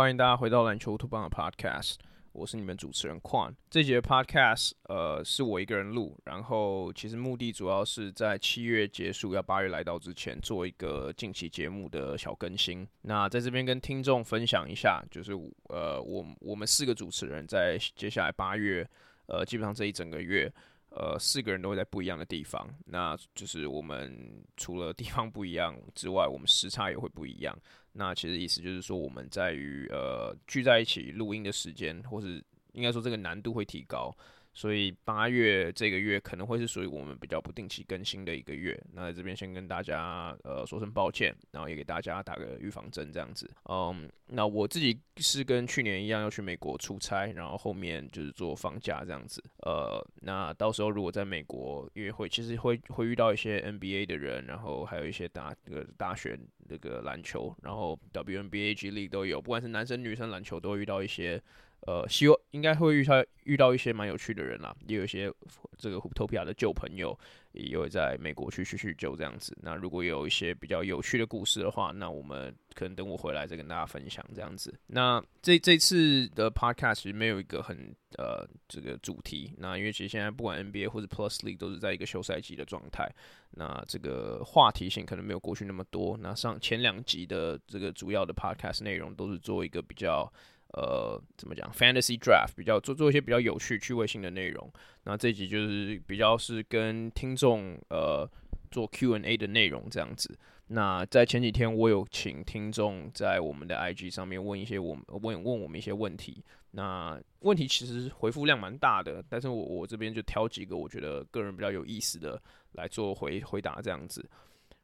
欢迎大家回到篮球兔帮的 Podcast，我是你们主持人 Quan。这节 Podcast 呃是我一个人录，然后其实目的主要是在七月结束要八月来到之前做一个近期节目的小更新。那在这边跟听众分享一下，就是呃我我们四个主持人在接下来八月呃基本上这一整个月。呃，四个人都会在不一样的地方，那就是我们除了地方不一样之外，我们时差也会不一样。那其实意思就是说，我们在于呃聚在一起录音的时间，或是应该说这个难度会提高。所以八月这个月可能会是属于我们比较不定期更新的一个月。那在这边先跟大家呃说声抱歉，然后也给大家打个预防针这样子。嗯，那我自己是跟去年一样要去美国出差，然后后面就是做放假这样子。呃，那到时候如果在美国，因为会其实会会遇到一些 NBA 的人，然后还有一些大这个大学那个篮球，然后 WNBA、G League 都有，不管是男生女生篮球都会遇到一些。呃，希望应该会遇到遇到一些蛮有趣的人啦，也有一些这个乌托比亚的旧朋友，也会在美国去叙叙旧这样子。那如果有一些比较有趣的故事的话，那我们可能等我回来再跟大家分享这样子。那这这次的 Podcast 其实没有一个很呃这个主题，那因为其实现在不管 NBA 或者 Plus League 都是在一个休赛季的状态，那这个话题性可能没有过去那么多。那上前两集的这个主要的 Podcast 内容都是做一个比较。呃，怎么讲？Fantasy Draft 比较做做一些比较有趣、趣味性的内容。那这集就是比较是跟听众呃做 Q&A 的内容这样子。那在前几天，我有请听众在我们的 IG 上面问一些我们问问我们一些问题。那问题其实回复量蛮大的，但是我我这边就挑几个我觉得个人比较有意思的来做回回答这样子。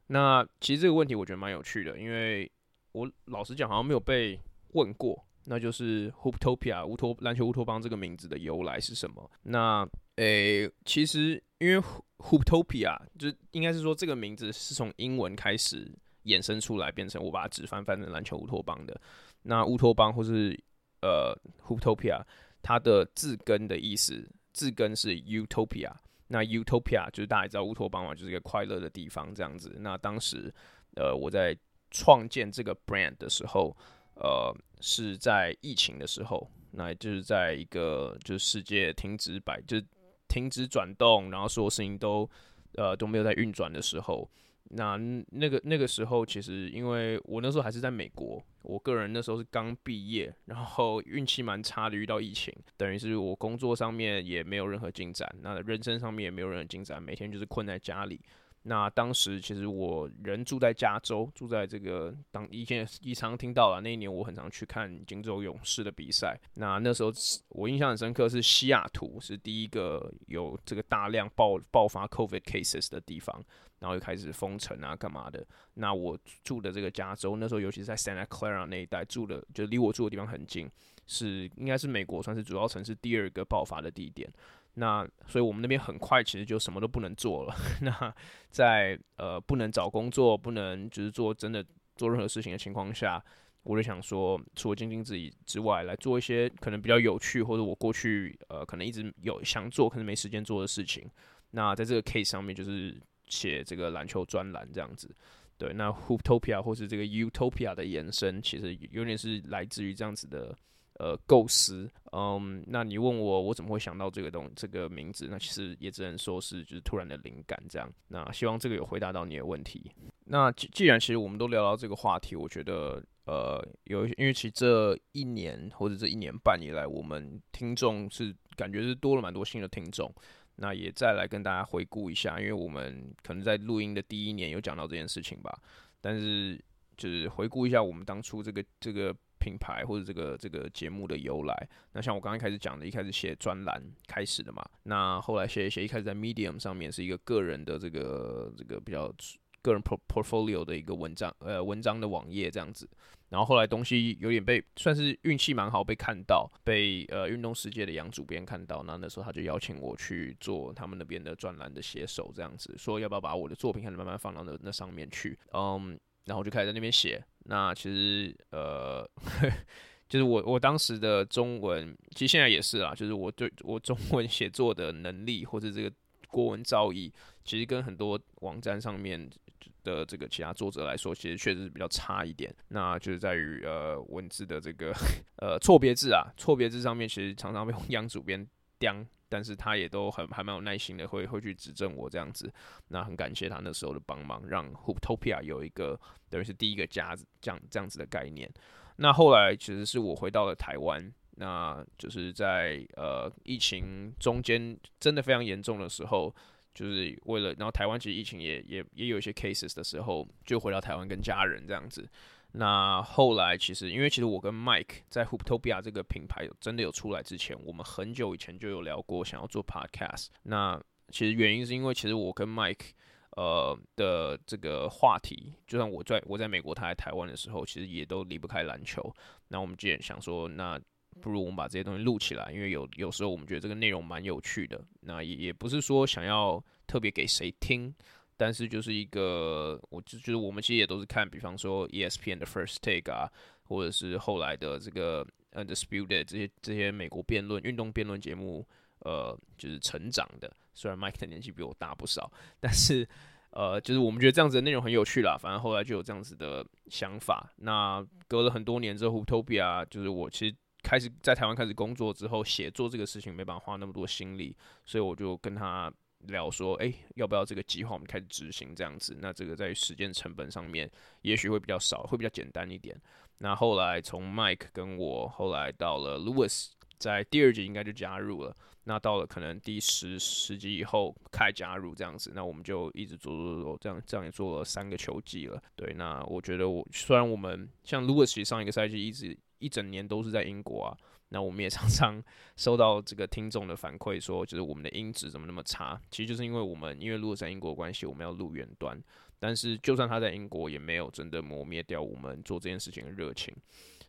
那其实这个问题我觉得蛮有趣的，因为我老实讲好像没有被问过。那就是 Hooptopia 乌托篮球乌托邦这个名字的由来是什么？那诶、其实因为 Hooptopia 就应该是说这个名字是从英文开始衍生出来，变成我把它直翻翻成篮球乌托邦的。那乌托邦或是呃 Hooptopia，它的字根的意思，字根是 Utopia。那 Utopia 就是大家知道乌托邦嘛，就是一个快乐的地方这样子。那当时呃我在创建这个 brand 的时候。呃，是在疫情的时候，那就是在一个就是世界停止摆，就是停止转动，然后所有事情都呃都没有在运转的时候，那那个那个时候，其实因为我那时候还是在美国，我个人那时候是刚毕业，然后运气蛮差的，遇到疫情，等于是我工作上面也没有任何进展，那人生上面也没有任何进展，每天就是困在家里。那当时其实我人住在加州，住在这个当以前也常听到了。那一年我很常去看金州勇士的比赛。那那时候我印象很深刻，是西雅图是第一个有这个大量爆爆发 COVID cases 的地方，然后又开始封城啊，干嘛的。那我住的这个加州，那时候尤其是在 Santa Clara 那一带住的，就离我住的地方很近，是应该是美国算是主要城市第二个爆发的地点。那所以，我们那边很快其实就什么都不能做了。那在呃不能找工作、不能就是做真的做任何事情的情况下，我就想说，除了精进自己之外，来做一些可能比较有趣或者我过去呃可能一直有想做可是没时间做的事情。那在这个 case 上面，就是写这个篮球专栏这样子。对，那 Hootopia 或是这个 Utopia 的延伸，其实有点是来自于这样子的。呃，构思，嗯，那你问我，我怎么会想到这个东这个名字？那其实也只能说是就是突然的灵感这样。那希望这个有回答到你的问题。那既既然其实我们都聊到这个话题，我觉得呃，有因为其实这一年或者这一年半以来，我们听众是感觉是多了蛮多新的听众。那也再来跟大家回顾一下，因为我们可能在录音的第一年有讲到这件事情吧，但是就是回顾一下我们当初这个这个。品牌或者这个这个节目的由来，那像我刚刚开始讲的，一开始写专栏开始的嘛，那后来写一写，一开始在 Medium 上面是一个个人的这个这个比较个人 portfolio 的一个文章呃文章的网页这样子，然后后来东西有点被算是运气蛮好被看到，被呃运动世界的杨主编看到，那那时候他就邀请我去做他们那边的专栏的写手这样子，说要不要把我的作品开始慢慢放到那那上面去，嗯。然后我就开始在那边写。那其实呃，就是我我当时的中文，其实现在也是啦，就是我对我中文写作的能力或者这个国文造诣，其实跟很多网站上面的这个其他作者来说，其实确实是比较差一点。那就是在于呃文字的这个 呃错别字啊，错别字上面其实常常被央 主编刁，但是他也都很还蛮有耐心的，会会去指正我这样子。那很感谢他那时候的帮忙，让 Hooptopia 有一个等于是第一个家这样这样子的概念。那后来其实是我回到了台湾，那就是在呃疫情中间真的非常严重的时候。就是为了，然后台湾其实疫情也也也有一些 cases 的时候，就回到台湾跟家人这样子。那后来其实，因为其实我跟 Mike 在 Hooptopia 这个品牌真的有出来之前，我们很久以前就有聊过想要做 podcast。那其实原因是因为其实我跟 Mike 呃的这个话题，就算我在我在美国，他在台湾的时候，其实也都离不开篮球。那我们既然想说，那不如我们把这些东西录起来，因为有有时候我们觉得这个内容蛮有趣的。那也也不是说想要特别给谁听，但是就是一个，我就觉得我们其实也都是看，比方说 ESPN 的 First Take 啊，或者是后来的这个 Undisputed 这些这些美国辩论、运动辩论节目，呃，就是成长的。虽然 Mike 的年纪比我大不少，但是呃，就是我们觉得这样子的内容很有趣啦。反正后来就有这样子的想法。那隔了很多年之后，Hooptopia 就是我其实。开始在台湾开始工作之后，写作这个事情没办法花那么多心力，所以我就跟他聊说，诶，要不要这个计划我们开始执行这样子？那这个在时间成本上面也许会比较少，会比较简单一点。那后来从 Mike 跟我，后来到了 Lewis，在第二集应该就加入了。那到了可能第十十集以后开加入这样子，那我们就一直做做做，这样这样也做了三个球季了。对，那我觉得我虽然我们像 Lewis 上一个赛季一直。一整年都是在英国啊，那我们也常常 收到这个听众的反馈，说就是我们的音质怎么那么差？其实就是因为我们因为录在英国关系，我们要录远端。但是就算他在英国，也没有真的磨灭掉我们做这件事情的热情。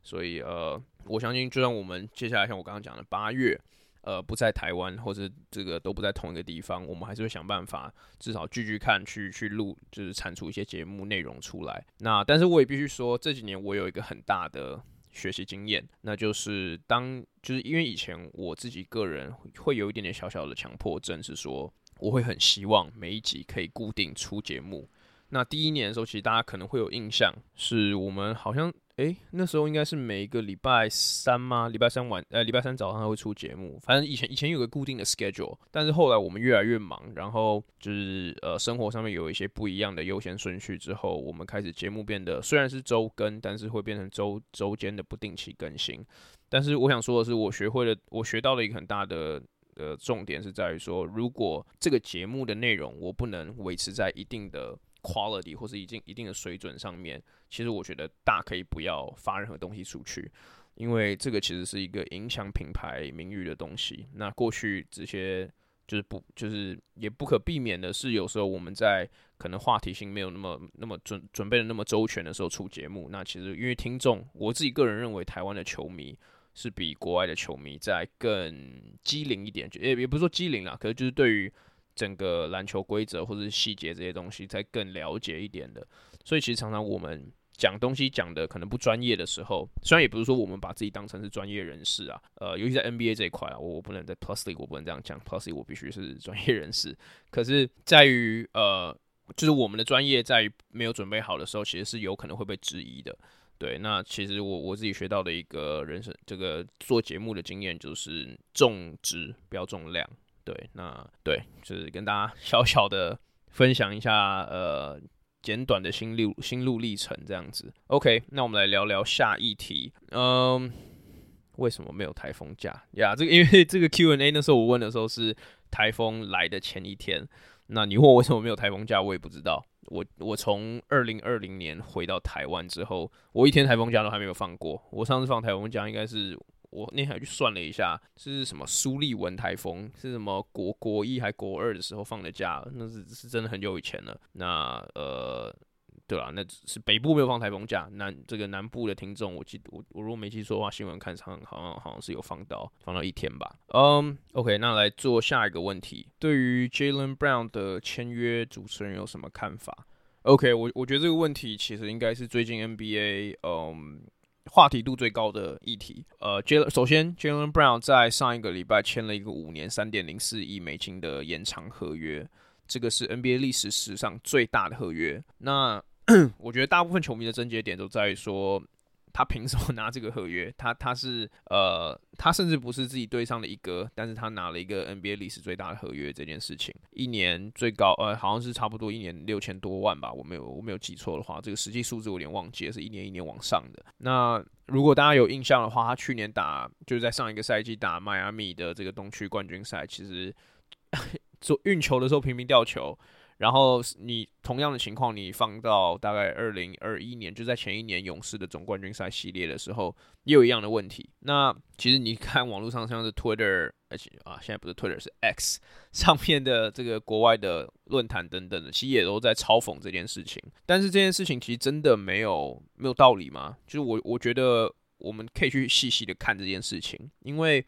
所以呃，我相信就算我们接下来像我刚刚讲的八月，呃，不在台湾或者这个都不在同一个地方，我们还是会想办法，至少聚聚看，去去录，就是产出一些节目内容出来。那但是我也必须说，这几年我有一个很大的。学习经验，那就是当就是因为以前我自己个人会有一点点小小的强迫症，是说我会很希望每一集可以固定出节目。那第一年的时候，其实大家可能会有印象，是我们好像。诶、那时候应该是每一个礼拜三吗？礼拜三晚，呃，礼拜三早上会出节目。反正以前以前有个固定的 schedule，但是后来我们越来越忙，然后就是呃生活上面有一些不一样的优先顺序之后，我们开始节目变得虽然是周更，但是会变成周周间的不定期更新。但是我想说的是，我学会了，我学到了一个很大的呃重点是在于说，如果这个节目的内容我不能维持在一定的。Quality 或是一定一定的水准上面，其实我觉得大可以不要发任何东西出去，因为这个其实是一个影响品牌名誉的东西。那过去这些就是不就是也不可避免的是，有时候我们在可能话题性没有那么那么准准备的那么周全的时候出节目，那其实因为听众，我自己个人认为台湾的球迷是比国外的球迷在更机灵一点，也也不是说机灵啦，可是就是对于。整个篮球规则或者细节这些东西，再更了解一点的，所以其实常常我们讲东西讲的可能不专业的时候，虽然也不是说我们把自己当成是专业人士啊，呃，尤其在 NBA 这一块啊，我我不能在 Plus League 我不能这样讲，Plus League 我必须是专业人士。可是在于呃，就是我们的专业在于没有准备好的时候，其实是有可能会被质疑的。对，那其实我我自己学到的一个人生这个做节目的经验就是重质不要重量。对，那对，就是跟大家 小小的分享一下，呃，简短的心路心路历程这样子。OK，那我们来聊聊下一题。嗯，为什么没有台风假呀？这个因为这个 Q&A 那时候我问的时候是台风来的前一天。那你问我为什么没有台风假，我也不知道。我我从二零二零年回到台湾之后，我一天台风假都还没有放过。我上次放台风假应该是。我那天还去算了一下，是什么苏利文台风，是什么国国一还国二的时候放的假，那是是真的很久以前了。那呃，对啊，那是北部没有放台风假，南这个南部的听众，我记得我我如果没记错的话，新闻看上好像好像是有放到放到一天吧。嗯，OK，那来做下一个问题，对于 Jalen Brown 的签约，主持人有什么看法？OK，我我觉得这个问题其实应该是最近 NBA 嗯。话题度最高的议题。呃杰首先杰伦布朗在上一个礼拜签了一个五年三点零四亿美金的延长合约，这个是 NBA 历史史上最大的合约。那 我觉得大部分球迷的症结点都在于说。他凭什么拿这个合约？他他是呃，他甚至不是自己队上的一哥，但是他拿了一个 NBA 历史最大的合约这件事情，一年最高呃，好像是差不多一年六千多万吧，我没有我没有记错的话，这个实际数字我有点忘记了，是一年一年往上的。那如果大家有印象的话，他去年打就是在上一个赛季打迈阿密的这个东区冠军赛，其实 做运球的时候频频掉球。然后你同样的情况，你放到大概二零二一年，就在前一年勇士的总冠军赛系列的时候，也有一样的问题。那其实你看网络上像是 Twitter，而且啊，现在不是 Twitter 是 X 上面的这个国外的论坛等等的，其实也都在嘲讽这件事情。但是这件事情其实真的没有没有道理吗？就是我我觉得我们可以去细细的看这件事情，因为。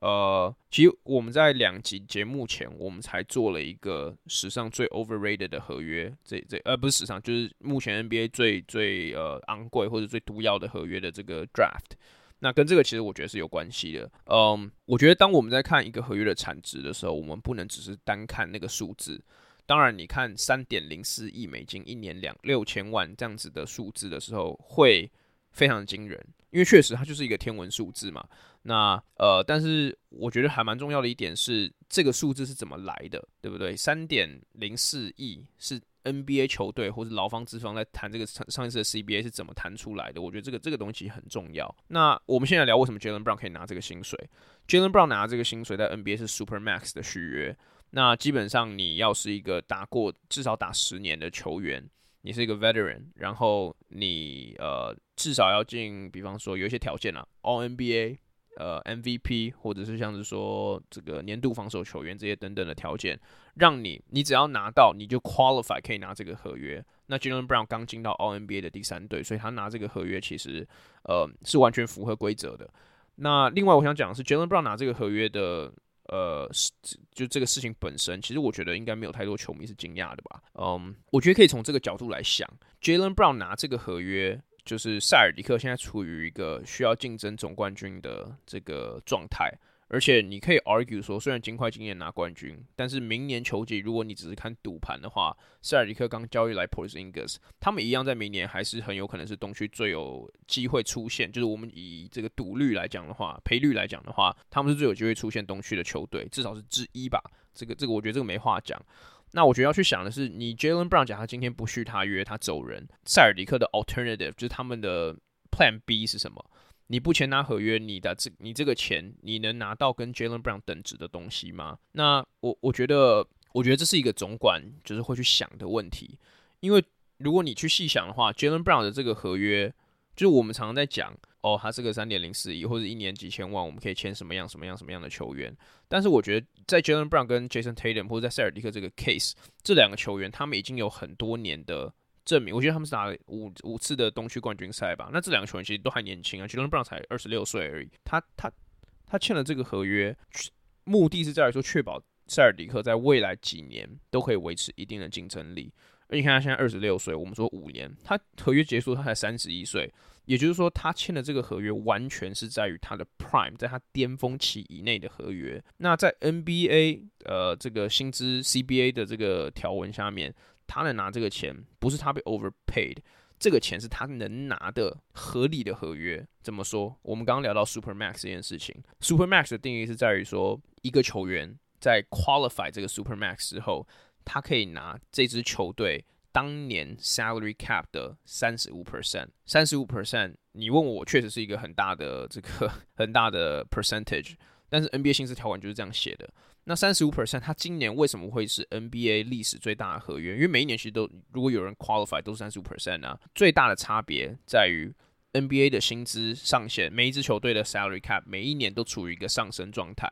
呃，其实我们在两集节目前，我们才做了一个史上最 overrated 的合约，这这呃不是史上，就是目前 NBA 最最呃昂贵或者最毒药的合约的这个 draft。那跟这个其实我觉得是有关系的。嗯，我觉得当我们在看一个合约的产值的时候，我们不能只是单看那个数字。当然，你看三点零四亿美金一年两六千万这样子的数字的时候，会非常惊人，因为确实它就是一个天文数字嘛。那呃，但是我觉得还蛮重要的一点是，这个数字是怎么来的，对不对？三点零四亿是 NBA 球队或者劳方资方在谈这个上上一次的 CBA 是怎么谈出来的？我觉得这个这个东西很重要。那我们现在聊为什么 Jalen Brown 可以拿这个薪水？Jalen Brown 拿这个薪水在 NBA 是 Super Max 的续约。那基本上你要是一个打过至少打十年的球员，你是一个 Veteran，然后你呃至少要进，比方说有一些条件啊，All NBA。呃，MVP 或者是像是说这个年度防守球员这些等等的条件，让你你只要拿到你就 qualify 可以拿这个合约。那 Jalen Brown 刚进到欧 NBA 的第三队，所以他拿这个合约其实呃是完全符合规则的。那另外我想讲的是 Jalen Brown 拿这个合约的呃就这个事情本身，其实我觉得应该没有太多球迷是惊讶的吧。嗯，我觉得可以从这个角度来想 Jalen Brown 拿这个合约。就是塞尔迪克现在处于一个需要竞争总冠军的这个状态，而且你可以 argue 说，虽然金块今年拿冠军，但是明年球季如果你只是看赌盘的话，塞尔迪克刚交易来 Porzingis，他们一样在明年还是很有可能是东区最有机会出现，就是我们以这个赌率来讲的话，赔率来讲的话，他们是最有机会出现东区的球队，至少是之一吧。这个这个我觉得这个没话讲。那我觉得要去想的是，你 Jalen Brown 讲他今天不续他约，他走人，塞尔迪克的 alternative 就是他们的 Plan B 是什么？你不签他合约，你的这你这个钱，你能拿到跟 Jalen Brown 等值的东西吗？那我我觉得，我觉得这是一个总管就是会去想的问题，因为如果你去细想的话，Jalen Brown 的这个合约，就是我们常常在讲。哦，他是个三点零四亿或者一年几千万，我们可以签什么样什么样什么样的球员？但是我觉得在 Jaylen Brown 跟 Jason Tatum 或者在塞尔迪克这个 case，这两个球员他们已经有很多年的证明。我觉得他们是打了五五次的东区冠军赛吧。那这两个球员其实都还年轻啊，Jaylen Brown 才二十六岁而已。他他他签了这个合约，目的是在于说确保塞尔迪克在未来几年都可以维持一定的竞争力。而你看他现在二十六岁，我们说五年，他合约结束他才三十一岁。也就是说，他签的这个合约完全是在于他的 prime，在他巅峰期以内的合约。那在 NBA 呃这个薪资 CBA 的这个条文下面，他能拿这个钱，不是他被 overpaid，这个钱是他能拿的合理的合约。怎么说？我们刚刚聊到 super max 这件事情，super max 的定义是在于说，一个球员在 qualify 这个 super max 之后，他可以拿这支球队。当年 salary cap 的三十五 percent，三十五 percent，你问我，确实是一个很大的这个 很大的 percentage，但是 NBA 薪资条款就是这样写的。那三十五 percent，他今年为什么会是 NBA 历史最大的合约？因为每一年其实都，如果有人 qualify 都是三十五 percent 啊。最大的差别在于 NBA 的薪资上限，每一支球队的 salary cap 每一年都处于一个上升状态，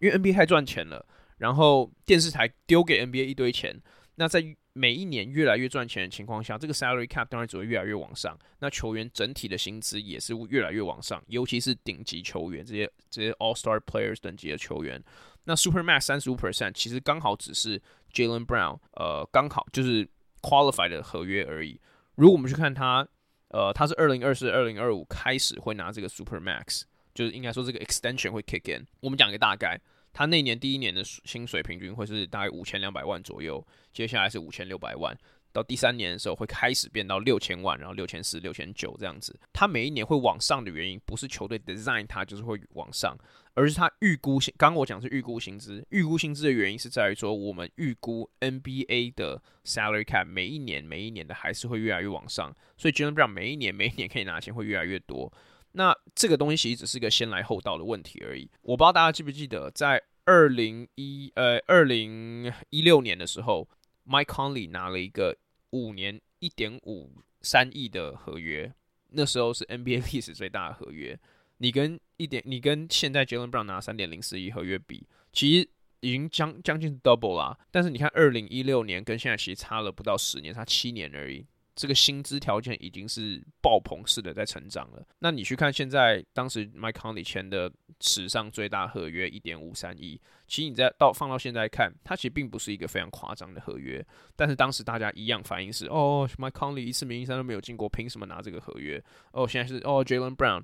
因为 NBA 太赚钱了，然后电视台丢给 NBA 一堆钱，那在每一年越来越赚钱的情况下，这个 salary cap 当然只会越来越往上。那球员整体的薪资也是越来越往上，尤其是顶级球员这些这些 All Star players 等级的球员。那 Super Max 三十五 percent 其实刚好只是 Jalen Brown 呃刚好就是 qualified 的合约而已。如果我们去看他呃，他是二零二四、二零二五开始会拿这个 Super Max，就是应该说这个 extension 会 kick in。我们讲一个大概，他那年第一年的薪水平均会是大概五千两百万左右，接下来是五千六百万。到第三年的时候会开始变到六千万，然后六千四、六千九这样子。他每一年会往上的原因，不是球队 design 他就是会往上，而是他预估薪。刚刚我讲是预估薪资，预估薪资的原因是在于说，我们预估 NBA 的 salary cap 每一年、每一年的还是会越来越往上，所以 Jaylen Brown 每一年、每一年可以拿钱会越来越多。那这个东西其实只是个先来后到的问题而已。我不知道大家记不记得，在二零一呃二零一六年的时候。Mike Conley 拿了一个五年一点五三亿的合约，那时候是 NBA 历史最大的合约。你跟一点，你跟现在 Jaylen Brown 拿三点零四亿合约比，其实已经将将近 double 啦。但是你看，二零一六年跟现在其实差了不到十年，差七年而已。这个薪资条件已经是爆棚式的在成长了。那你去看现在当时 Mike Conley 签的史上最大合约一点五三亿，其实你在到放到现在看，它其实并不是一个非常夸张的合约。但是当时大家一样反应是：哦，Mike Conley 一次明星赛都没有进过，凭什么拿这个合约？哦，现在是哦，Jalen Brown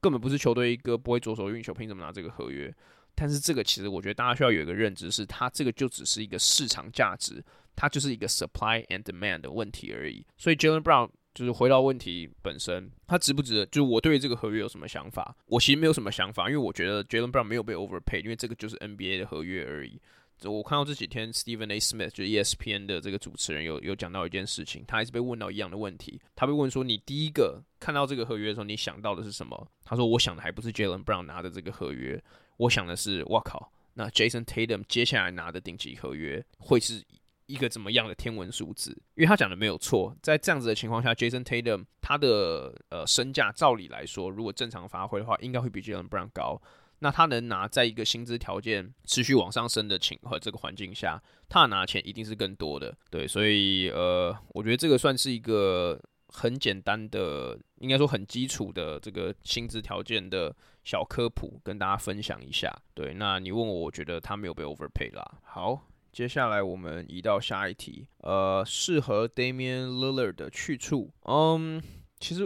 根本不是球队一个不会左手运球，凭什么拿这个合约？但是这个其实我觉得大家需要有一个认知是，它这个就只是一个市场价值。它就是一个 supply and demand 的问题而已，所以 Jalen Brown 就是回到问题本身，他值不值得？就是我对于这个合约有什么想法？我其实没有什么想法，因为我觉得 Jalen Brown 没有被 overpay，因为这个就是 NBA 的合约而已。我看到这几天 Stephen A. Smith 就 ESPN 的这个主持人有有讲到一件事情，他还是被问到一样的问题，他被问说：“你第一个看到这个合约的时候，你想到的是什么？”他说：“我想的还不是 Jalen Brown 拿的这个合约，我想的是，哇靠，那 Jason Tatum 接下来拿的顶级合约会是。”一个怎么样的天文数字？因为他讲的没有错，在这样子的情况下，Jason Tatum 他的呃身价照理来说，如果正常发挥的话，应该会比 Jalen Brown 高。那他能拿在一个薪资条件持续往上升的情和这个环境下，他拿钱一定是更多的。对，所以呃，我觉得这个算是一个很简单的，应该说很基础的这个薪资条件的小科普，跟大家分享一下。对，那你问我，我觉得他没有被 overpay 啦。好。接下来我们移到下一题，呃，适合 Damian Lillard 的去处。嗯，其实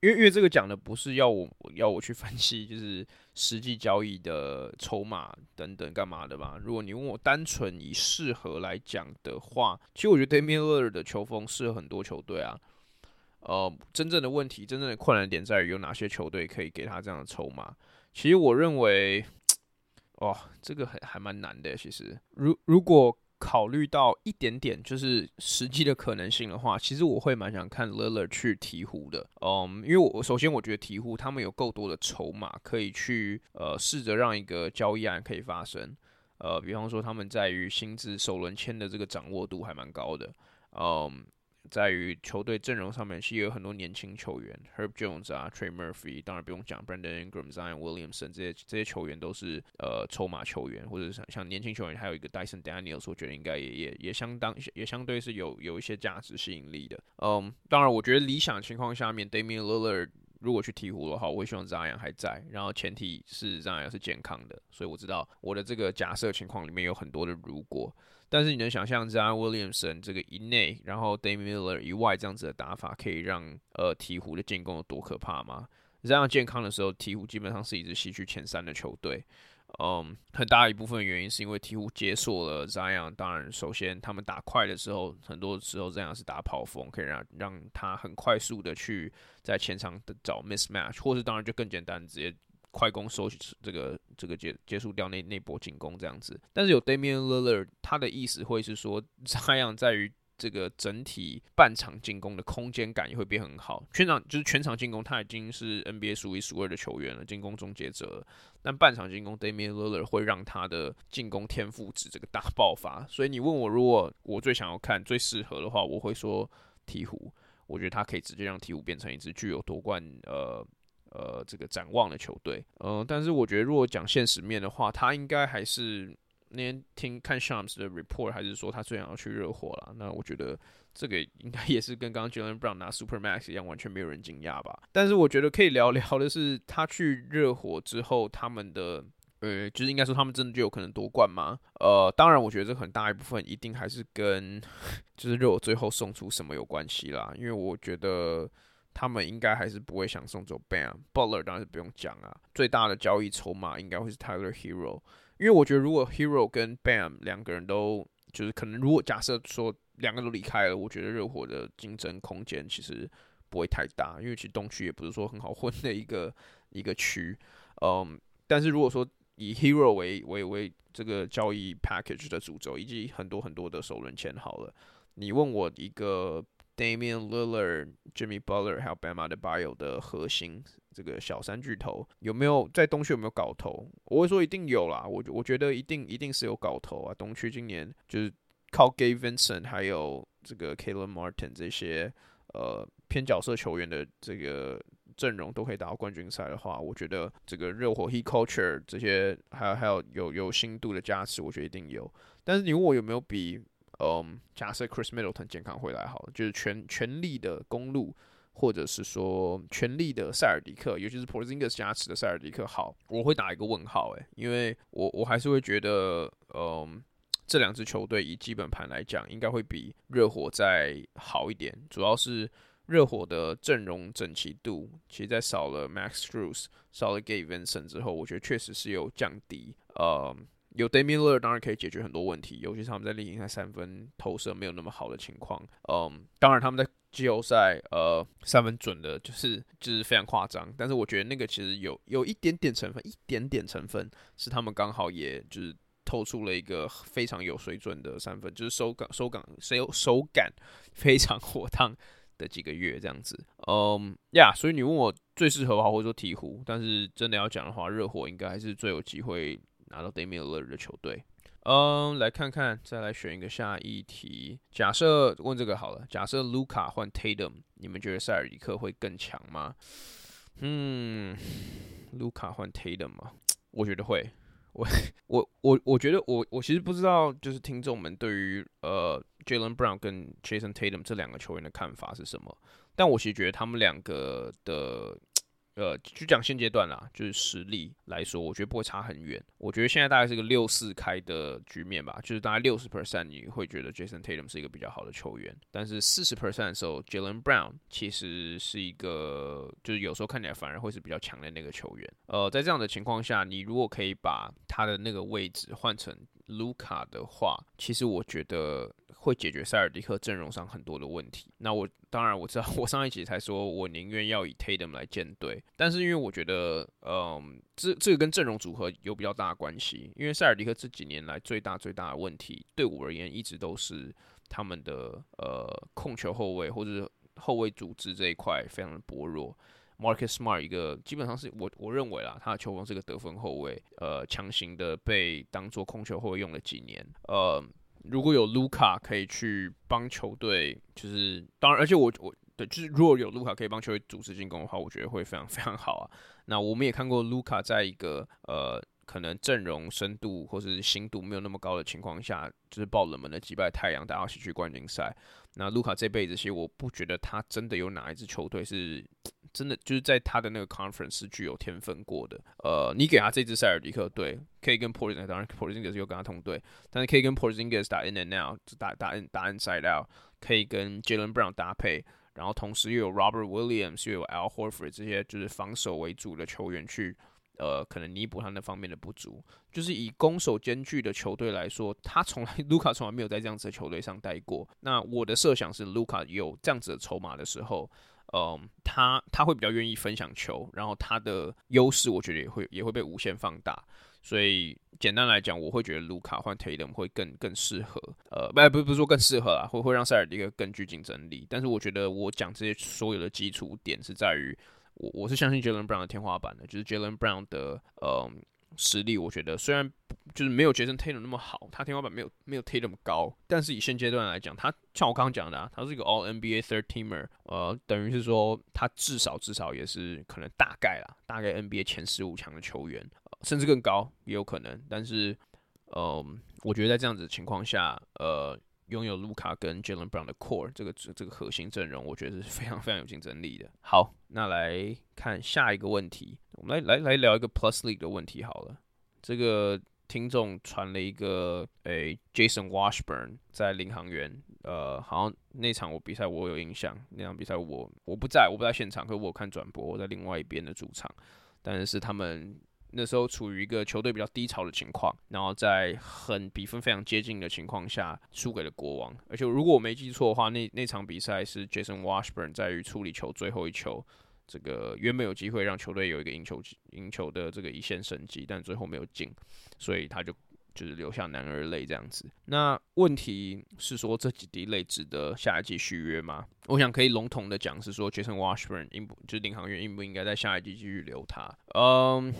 因为因为这个讲的不是要我 要我去分析，就是实际交易的筹码等等干嘛的吧。如果你问我单纯以适合来讲的话，其实我觉得 Damian Lillard 的球风适合很多球队啊。呃，真正的问题，真正的困难点在于有哪些球队可以给他这样的筹码。其实我认为。哦，这个还还蛮难的。其实，如如果考虑到一点点就是实际的可能性的话，其实我会蛮想看 l i l l a 去鵜鹕的。嗯，因为我首先我觉得鵜鹕他们有够多的筹码可以去呃试着让一个交易案可以发生。呃，比方说他们在于薪资首轮签的这个掌握度还蛮高的。嗯。在于球队阵容上面，其实有很多年轻球员，Herb Jones 啊，Trey Murphy，当然不用讲，Brandon Ingram、Zion Williamson 这些这些球员都是呃筹码球员，或者是像年轻球员，还有一个 Dyson Daniels，我觉得应该也也也相当也相对是有有一些价值吸引力的。嗯，当然，我觉得理想情况下面，Damian Lillard 如果去鹈鹕的话，我会希望 Zion 还在，然后前提是 Zion 是健康的，所以我知道我的这个假设情况里面有很多的如果。但是你能想象 Zion Williamson 这个以内，然后 Damian Miller 以外这样子的打法，可以让呃鹈鹕的进攻有多可怕吗？Zion 健康的时候，鹈鹕基本上是一支西区前三的球队。嗯，很大一部分原因是因为鹈鹕解锁了 Zion。当然，首先他们打快的时候，很多时候这样是打跑锋，可以让让他很快速的去在前场的找 mismatch，或是当然就更简单，直接。快攻收这个这个结结束掉那那波进攻这样子，但是有 Damian Lillard，他的意思会是说，这样在于这个整体半场进攻的空间感也会变很好。全场就是全场进攻，他已经是 NBA 数一数二的球员了，进攻终结者。但半场进攻，Damian l i l l a r 会让他的进攻天赋值这个大爆发。所以你问我，如果我最想要看最适合的话，我会说鹈鹕。我觉得他可以直接让鹈鹕变成一支具有夺冠呃。呃，这个展望的球队，嗯、但是我觉得如果讲现实面的话，他应该还是那天听看 Shams 的 report，还是说他最想要去热火了。那我觉得这个应该也是跟刚刚 Jaylen Brown 拿 Super Max 一样，完全没有人惊讶吧。但是我觉得可以聊 聊的是，他去热火之后，他们的呃，就是应该说他们真的就有可能夺冠吗？呃，当然，我觉得这很大一部分一定还是跟 就是热火最后送出什么有关系啦，因为我觉得。他们应该还是不会想送走 Bam。Butler 当然是不用讲啊，最大的交易筹码应该会是 Tyler Hero，因为我觉得如果 Hero 跟 Bam 两个人都就是可能，如果假设说两个都离开了，我觉得热火的竞争空间其实不会太大，因为其实东区也不是说很好混的一个一个区，嗯，但是如果说以 Hero 为为为这个交易 package 的主轴，以及很多很多的首轮签好了，你问我一个 Damian Lillard、Jimmy Butler 还有 Bam a d e b i o 的核心这个小三巨头有没有在东区有没有搞头？我会说一定有啦，我我觉得一定一定是有搞头啊。东区今年就是靠 Gabe Vincent 还有这个 Caleb Martin 这些呃偏角色球员的这个。阵容都可以打到冠军赛的话，我觉得这个热火 Heat Culture 这些还有还有有有新度的加持，我觉得一定有。但是你问我有没有比嗯，假设 Chris Middleton 健康回来好，就是全全力的公路，或者是说全力的塞尔迪克，尤其是 Porzingis 加持的塞尔迪克好，我会打一个问号诶、因为我我还是会觉得嗯，这两支球队以基本盘来讲，应该会比热火再好一点，主要是。热火的阵容整齐度，其实在少了 Max Strus、少了 Gabe Vincent 之后，我觉得确实是有降低。呃，有 Damian l i l l a r 当然可以解决很多问题，尤其是他们在例行赛三分投射没有那么好的情况。嗯，当然他们在季后赛呃三分准的就是就是非常夸张，但是我觉得那个其实有有一点点成分，一点点成分是他们刚好也就是投出了一个非常有水准的三分，就是手感手感手手感非常火烫。的几个月这样子，嗯呀，所以你问我最适合的话，或者说鹈鹕，但是真的要讲的话，热火应该还是最有机会拿到 Damian l i l l a r 的球队。嗯，来看看，再来选一个下一题。假设问这个好了，假设卢卡换 Tatum，你们觉得塞尔迪克会更强吗？嗯，卢卡换 Tatum 吗？我觉得会。我我我我觉得我我其实不知道，就是听众们对于呃 Jalen Brown 跟 Jason Tatum 这两个球员的看法是什么？但我其实觉得他们两个的。呃，就讲现阶段啦，就是实力来说，我觉得不会差很远。我觉得现在大概是个六四开的局面吧，就是大概六十 percent 你会觉得 Jason Tatum 是一个比较好的球员，但是四十 percent 的时候，Jalen Brown 其实是一个，就是有时候看起来反而会是比较强的那个球员。呃，在这样的情况下，你如果可以把他的那个位置换成卢卡的话，其实我觉得。会解决塞尔迪克阵容上很多的问题。那我当然我知道，我上一集才说我宁愿要以 Tatum 来建队，但是因为我觉得，嗯，这这个跟阵容组合有比较大的关系。因为塞尔迪克这几年来最大最大的问题，对我而言一直都是他们的呃控球后卫或者后卫组织这一块非常的薄弱。Marcus Smart 一个基本上是我我认为啦，他的球风是个得分后卫，呃，强行的被当做控球后卫用了几年，呃。如果有卢卡可以去帮球队，就是当然，而且我我对，就是如果有卢卡可以帮球队组织进攻的话，我觉得会非常非常好啊。那我们也看过卢卡在一个呃可能阵容深度或是新度没有那么高的情况下，就是爆冷门的击败太阳，打到西区冠军赛。那卢卡这辈子其实我不觉得他真的有哪一支球队是。真的就是在他的那个 conference 是具有天分过的。呃，你给他这支塞尔迪克队，可以跟 Porzingis，当然 Porzingis 又跟他同队，但是可以跟 Porzingis 打 in and out，打打 in 打 inside out，可以跟 Jaylen Brown 搭配，然后同时又有 Robert Williams，又有 Al Horford 这些就是防守为主的球员去，呃，可能弥补他那方面的不足。就是以攻守兼具的球队来说，他从来卢卡从来没有在这样子的球队上待过。那我的设想是，卢卡有这样子的筹码的时候。嗯，他他会比较愿意分享球，然后他的优势我觉得也会也会被无限放大。所以简单来讲，我会觉得卢卡换 Tatum 会更更适合。呃，不不不是说更适合啦，会会让塞尔迪克更具竞争力。但是我觉得我讲这些所有的基础点是在于，我我是相信 Jaylen Brown 的天花板的，就是 Jaylen Brown 的嗯。实力我觉得虽然就是没有杰森·泰勒那么好，他天花板没有没有 T 那么高，但是以现阶段来讲，他像我刚刚讲的，啊，他是一个 All NBA Third Teamer，呃，等于是说他至少至少也是可能大概啦，大概 NBA 前十五强的球员，甚至更高也有可能。但是，嗯，呃，我觉得在这样子的情况下，呃。拥有卢卡跟 Jaylen Brown 的 core 这个这个核心阵容，我觉得是非常非常有竞争力的。好，那来看下一个问题，我们来来来聊一个 Plus League 的问题好了。这个听众传了一个，诶、，Jason Washburn 在领航员，呃，好像那场我比赛我有印象，那场比赛我我不在，我不在现场，可是我看转播，我在另外一边的主场，但是他们。那时候处于一个球队比较低潮的情况，然后在很比分非常接近的情况下输给了国王。而且如果我没记错的话，那那场比赛是 Jason Washburn 在于处理球最后一球，这个原本有机会让球队有一个赢球赢球的这个一线生机，但最后没有进，所以他就就是留下男儿泪这样子。那问题是说这几滴泪值得下一季续约吗？我想可以笼统的讲是说 Jason Washburn 应不就是领航员应不应该在下一季继续留他？嗯。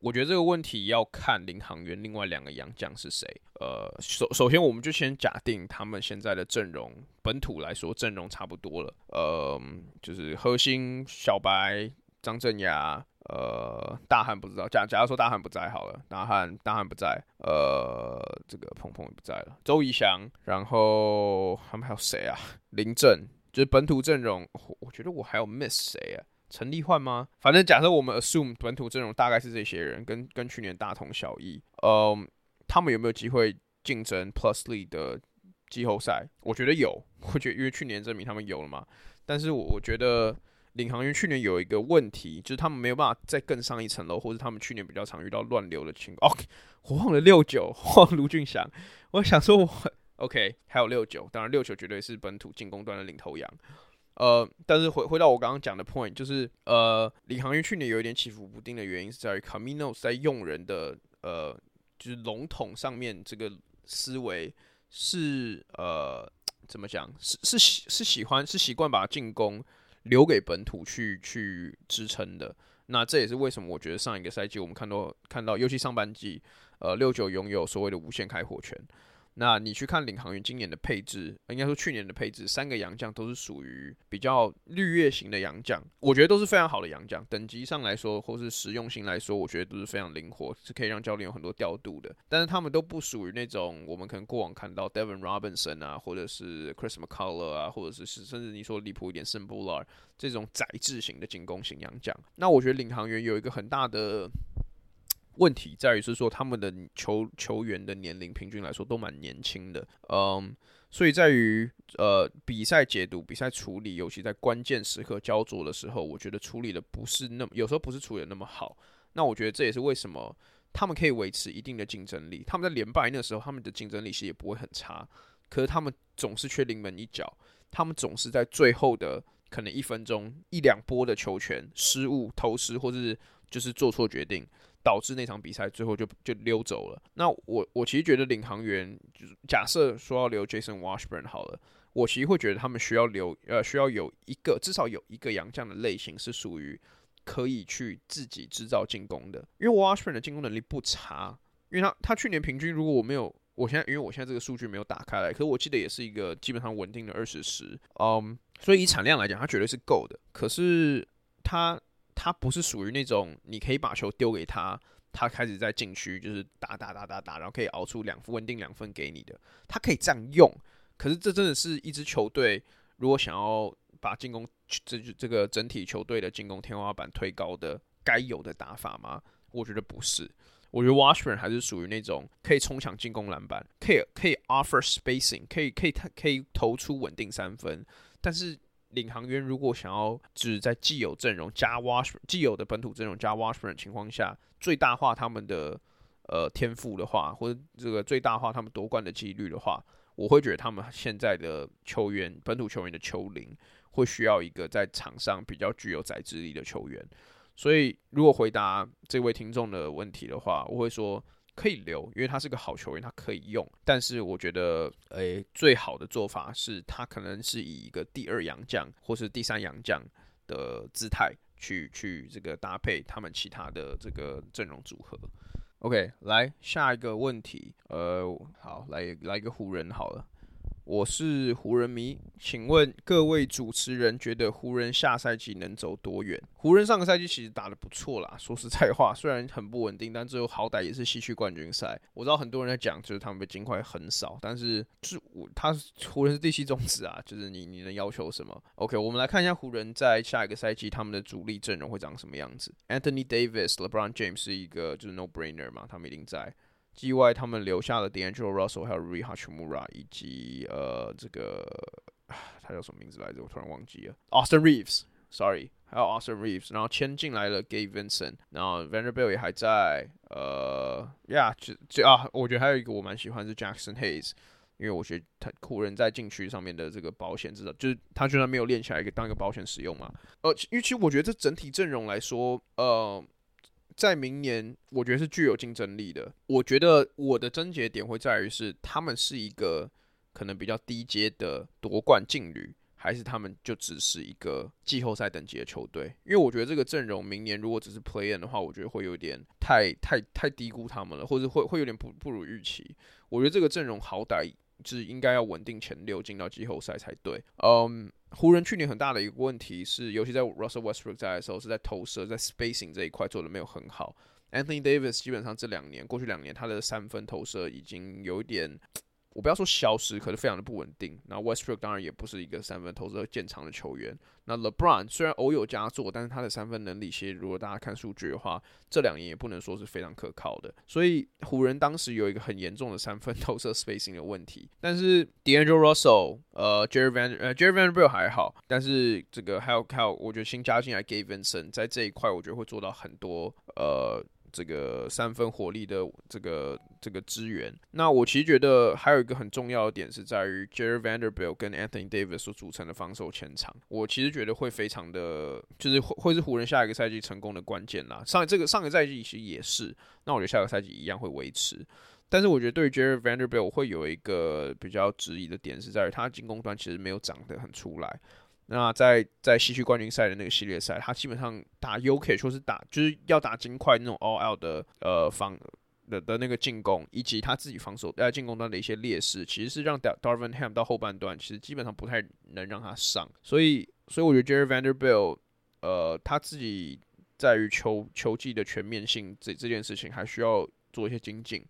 我觉得这个问题要看领航员另外两个洋将是谁。呃，首首先我们就先假定他们现在的阵容，本土来说阵容差不多了。呃，就是核心小白张镇衙，呃，大汉不知道。假假如说大汉不在好了，大汉大汉不在，呃，这个鹏鹏也不在了，周仪翔，然后他们还有谁啊？林振，就是本土阵容，我，我觉得我还有 miss 谁啊？陈立焕吗？反正假设我们 assume 本土阵容大概是这些人，跟跟去年大同小异。嗯，他们有没有机会竞争 Plusly 的季后赛？我觉得有，我觉得因为去年证明他们有了嘛。但是我我觉得领航员去年有一个问题，就是他们没有办法再更上一层楼，或者他们去年比较常遇到乱流的情况。OK，我忘了六九，忘卢俊祥。我想说我 OK，还有六九，当然六九绝对是本土进攻端的领头羊。呃，但是回回到我刚刚讲的 point，就是呃，领航员去年有一点起伏不定的原因是在于 Camino 在用人的呃，就是笼统上面这个思维是呃，怎么讲？是是喜是喜欢是习惯把进攻留给本土去去支撑的。那这也是为什么我觉得上一个赛季我们看到看到，尤其上半季，呃，六九拥有所谓的无限开火权。那你去看领航员今年的配置，应该说去年的配置，三个洋将都是属于比较绿叶型的洋将，我觉得都是非常好的洋将。等级上来说，或是实用性来说，我觉得都是非常灵活，是可以让教练有很多调度的。但是他们都不属于那种我们可能过往看到 Devon Robinson 啊，或者是 Chris McCullough 啊，或者是甚至你说离谱一点，Simbolar 这种宰制型的进攻型洋将。那我觉得领航员有一个很大的。问题在于是说，他们的球球员的年龄平均来说都蛮年轻的，嗯，所以在于呃比赛解读、比赛处理，尤其在关键时刻焦灼的时候，我觉得处理的不是那么，有时候不是处理的那么好。那我觉得这也是为什么他们可以维持一定的竞争力。他们在连败那时候，他们的竞争力其实也不会很差，可是他们总是缺临门一脚，他们总是在最后的可能一分钟一两波的球权失误、投失，或者是就是做错决定。导致那场比赛最后就就溜走了。那我我其实觉得领航员就是假设说要留 Jason Washburn 好了，我其实会觉得他们需要留呃需要有一个至少有一个洋将的类型是属于可以去自己制造进攻的，因为 Washburn 的进攻能力不差，因为他他去年平均如果我没有我现在因为我现在这个数据没有打开来，可是我记得也是一个基本上稳定的二十十，嗯，所以以产量来讲，他绝对是够的。可是他。他不是属于那种你可以把球丢给他，他开始在禁区就是打打打打打，然后可以熬出两分稳定两分给你的。他可以这样用，可是这真的是一支球队如果想要把进攻这这个整体球队的进攻天花板推高的该有的打法吗？我觉得不是。我觉得 Washburn 还是属于那种可以冲抢进攻篮板，可以可以 offer spacing，可以可以他可以投出稳定三分，但是。领航员如果想要只在既有阵容加 Wash 既有的本土阵容加 Washburn 的情况下，最大化他们的呃天赋的话，或者这个最大化他们夺冠的几率的话，我会觉得他们现在的球员本土球员的球龄会需要一个在场上比较具有宰制力的球员。所以，如果回答这位听众的问题的话，我会说。可以留，因为他是个好球员，他可以用。但是我觉得，诶、最好的做法是他可能是以一个第二洋将或是第三洋将的姿态去去这个搭配他们其他的这个阵容组合。OK，来下一个问题，呃，好，来来一个湖人好了。我是湖人迷，请问各位主持人觉得湖人下赛季能走多远？湖人上个赛季其实打得不错啦，说实在话，虽然很不稳定，但最后好歹也是西区冠军赛。我知道很多人在讲，就是他们被金块横扫，但是是我他湖人是第七种子啊，就是你你能要求什么？OK，我们来看一下湖人在下一个赛季他们的主力阵容会长什么样子。Anthony Davis、LeBron James 是一个就是 no brainer 嘛，他们一定在。季外他们留下了 D'Angelo Russell，还有 Rui Hachimura，以及呃这个他叫什么名字来着？我突然忘记了。Austin Reeves，sorry，还有 Austin Reeves，然后签进来了 Gabe Vincent，然后 Vanderbilt 也还在。呃，Yeah，就就啊，我觉得还有一个我蛮喜欢是 Jackson Hayes。因为我觉得他湖人在禁区上面的这个保险，至少就是他居然没有练起来，一个当一个保险使用嘛。呃，因为其实我觉得这整体阵容来说，呃，在明年我觉得是具有竞争力的。我觉得我的症结点会在于是他们是一个可能比较低阶的夺冠劲旅，还是他们就只是一个季后赛等级的球队？因为我觉得这个阵容明年如果只是 play in 的话，我觉得会有点太太太低估他们了，或者会会有点不不如预期。我觉得这个阵容好歹。是应该要稳定前六进到季后赛才对。嗯，湖人去年很大的一个问题是，尤其在 Russell Westbrook 在的时候，是在投射、在 spacing 这一块做的没有很好。Anthony Davis 基本上这两年，过去两年他的三分投射已经有一点。我不要说消失，可是非常的不稳定。那 Westbrook 当然也不是一个三分投射见长的球员。那 LeBron 虽然偶有佳作，但是他的三分能力，其实如果大家看数据的话，这两年也不能说是非常可靠的。所以湖人当时有一个很严重的三分 投射 spacing 的问题。但是 D Angel Russell，呃，Jarred Van，呃，Jarred Vanderbilt 还好。但是这个还有还有，我觉得新加进来 Gabe Vincent 在这一块，我觉得会做到很多，呃。这个三分火力的这个这个资源，那我其实觉得还有一个很重要的点是在于 Jarred Vanderbilt 跟 Anthony Davis 所组成的防守前场，我其实觉得会非常的，就是会会是湖人下一个赛季成功的关键啦。上这个上个赛季其实也是，那我觉得下个赛季一样会维持。但是我觉得对于 Jarred Vanderbilt 我会有一个比较质疑的点是在于他进攻端其实没有长得很出来。那在在西区冠军赛的那个系列赛，他基本上打 UK 说是打就是要打金块那种 all out 的呃防的的那个进攻，以及他自己防守在进攻端的一些劣势，其实是让 Darvin Ham 到后半段其实基本上不太能让他上，所以所以我觉得 Jerry Vanderbilt 呃他自己在于球球技的全面性这这件事情还需要做一些精进。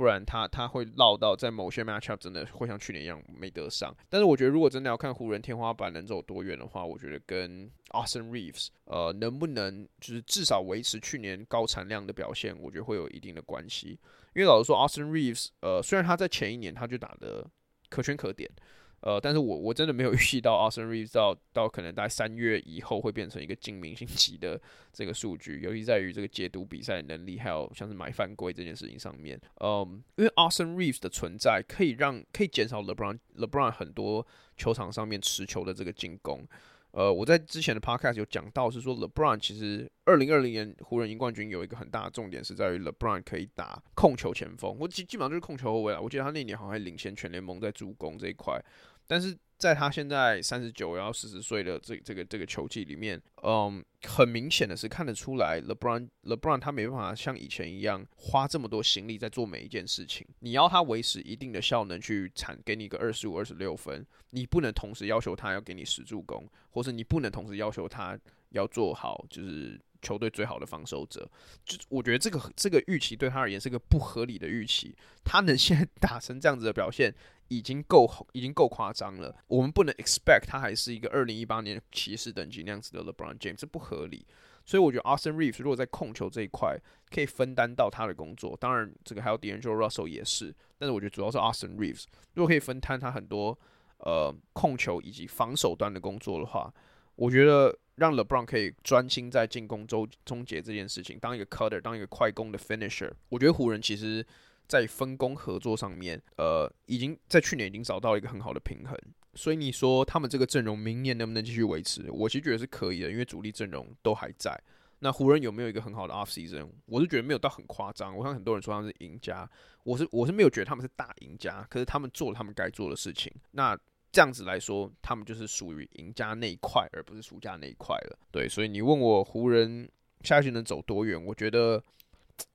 不然他他会落到在某些 matchup 真的会像去年一样没得上。但是我觉得如果真的要看湖人天花板能走多远的话，我觉得跟 Austin Reeves 呃能不能就是至少维持去年高产量的表现，我觉得会有一定的关系。因为老实说，Austin Reeves 呃虽然他在前一年他就打得可圈可点。呃，但是我我真的没有 预计到 Austin Reeves 到到可能在三月以后会变成一个进明星级的这个数据，尤其在于这个解读比赛能力，还有像是买犯规这件事情上面。嗯，因为 Austin Reeves 的存在可以让可以减少 LeBron LeBron 很多球场上面持球的这个进攻。呃，我在之前的 podcast 有讲到，是说 LeBron 其实二零二零年湖人赢冠军有一个很大的重点是在于 LeBron 可以打控球前锋，我基基本上就是控球后卫啊。我记得他那年好像还领先全联盟在助攻这一块。但是在他现在三十九要四十岁的这这个这个球季里面，嗯，很明显的是看得出来，LeBron LeBron 他没办法像以前一样花这么多心力在做每一件事情。你要他维持一定的效能去产给你一个二十五、二十六分，你不能同时要求他要给你十助攻，或是你不能同时要求他要做好就是球队最好的防守者。就我觉得这个这个预期对他而言是个不合理的预期。他能现在打成这样子的表现，已经够已经够夸张了，我们不能 expect 他还是一个二零一八年骑士等级那样子的 LeBron James，这不合理。所以我觉得 Austin Reeves 如果在控球这一块可以分担到他的工作，当然这个还有 D'Angelo Russell 也是，但是我觉得主要是 Austin Reeves 如果可以分摊他很多呃控球以及防守端的工作的话，我觉得让 LeBron 可以专心在进攻终终结这件事情，当一个 cutter，当一个快攻的 finisher，我觉得湖人其实。在分工合作上面，呃，已经在去年已经找到一个很好的平衡，所以你说他们这个阵容明年能不能继续维持？我其实觉得是可以的，因为主力阵容都还在。那湖人有没有一个很好的 off season？我是觉得没有到很夸张。我看很多人说他们是赢家，我是我是没有觉得他们是大赢家，可是他们做了他们该做的事情。那这样子来说，他们就是属于赢家那一块，而不是输家那一块了。对，所以你问我湖人下一季能走多远？我觉得。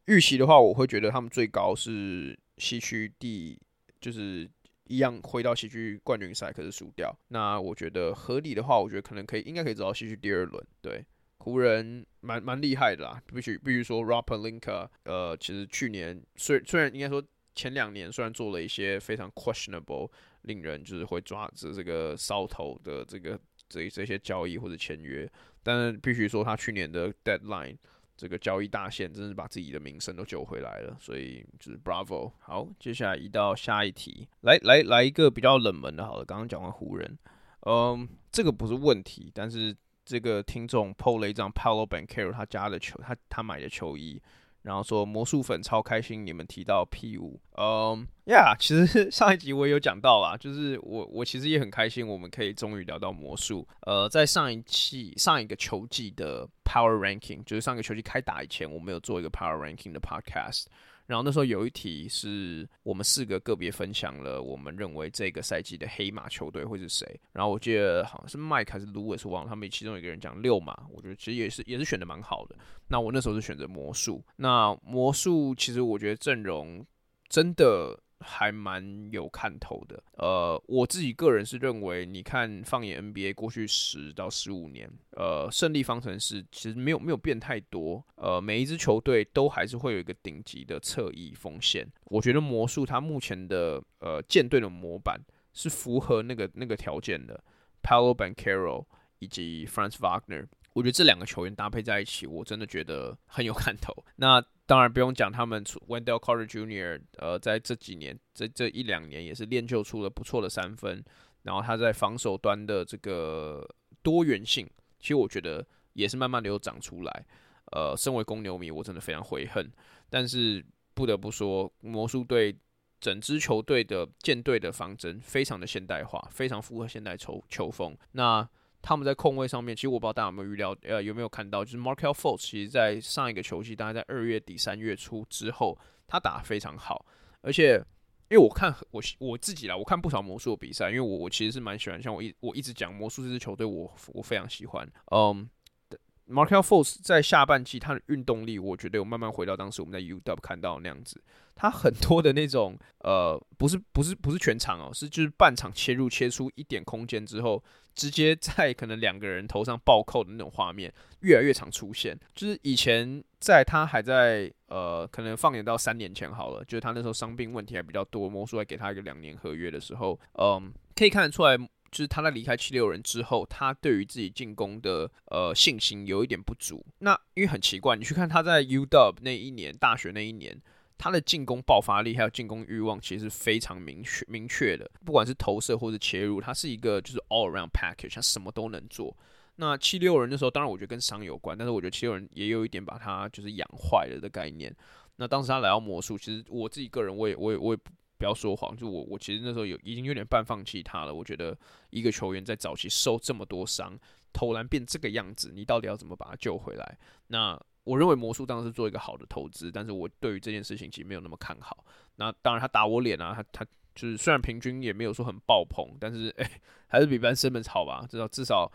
预期的话，我会觉得他们最高是西区第，就是一样回到西区冠军赛，可是输掉。那我觉得合理的话，我觉得可能可以，应该可以走到西区第二轮。对，湖人蛮蛮厉害的啦，必须必须说，Rob Pelinka，呃，其实去年虽虽然应该说前两年虽然做了一些非常 questionable，令人就是会抓着这个搔头的这个这这些交易或者签约，但是必须说他去年的 deadline。这个交易大限，真是把自己的名声都救回来了，所以就是 Bravo。好，接下来移到下一题，来来来一个比较冷门的，好了，刚刚讲完湖人，嗯，这个不是问题，但是这个听众 PO 了一张 Paolo b a n c a r o 他家的球，他他买的球衣。然后说魔术粉超开心，你们提到 P 五，嗯，，Yeah，，其实 上一集我也有讲到啦，就是我我其实也很开心，我们可以终于聊到魔术。呃，在上一期上一个球季的 Power Ranking，就是上个球季开打以前，我们有做一个 Power Ranking 的 Podcast。然后那时候有一题是我们四个个别分享了我们认为这个赛季的黑马球队会是谁。然后我记得好像是迈克还是 Louis 忘了，他们其中一个人讲六马，我觉得其实也是也是选的蛮好的。那我那时候是选择魔术。那魔术其实我觉得阵容真的。还蛮有看头的，呃，我自己个人是认为，你看放眼 NBA 过去十到十五年，呃，胜利方程式其实没有没有变太多，呃，每一支球队都还是会有一个顶级的侧翼锋线。我觉得魔术它目前的呃舰队的模板是符合那个那个条件的，Paolo Bancaro 以及 Franz Wagner，我觉得这两个球员搭配在一起，我真的觉得很有看头。那当然不用讲，他们 Wendell Carter Jr. 呃，在这几年这这一两年也是练就出了不错的三分，然后他在防守端的这个多元性，其实我觉得也是慢慢的有长出来。呃，身为公牛迷，我真的非常悔恨，但是不得不说，魔术队整支球队的建队的方针非常的现代化，非常符合现代球球风。那他们在控位上面，其实我不知道大家有没有预料，呃，有没有看到，就是 Markel Fultz，其实在上一个球季，大概在二月底三月初之后，他打得非常好。而且，因为我看我我自己啦，我看不少魔术的比赛，因为我我其实是蛮喜欢，像我一我一直讲魔术这支球队，我我非常喜欢，嗯。，Markel Fultz 在下半季他的运动力，我觉得有慢慢回到当时我们在 UW 看到那样子。他很多的那种呃，不是不是不是全场哦，是就是半场切入切出一点空间之后，直接在可能两个人头上暴扣的那种画面，越来越常出现。就是以前在他还在呃，可能放眼到三年前好了，就是他那时候伤病问题还比较多，魔术还给他一个两年合约的时候，嗯，可以看得出来。就是他在离开七六人之后，他对于自己进攻的呃信心有一点不足。那因为很奇怪，你去看他在 UW 那一年大学那一年，他的进攻爆发力还有进攻欲望其实是非常明确明确的。不管是投射或是切入，他是一个就是 all around package，他什么都能做。那七六人的时候，当然我觉得跟伤有关，但是我觉得七六人也有一点把他就是养坏了的概念。那当时他来到魔术，其实我自己个人我也我也我也。不要说谎，就我我其实那时候有已经有点半放弃他了。我觉得一个球员在早期受这么多伤，投篮变这个样子，你到底要怎么把他救回来？那我认为魔术当时做一个好的投资，但是我对于这件事情其实没有那么看好。那当然他打我脸啊，他他就是虽然平均也没有说很爆棚，但是诶、还是比 Ben simps 好吧？至少至少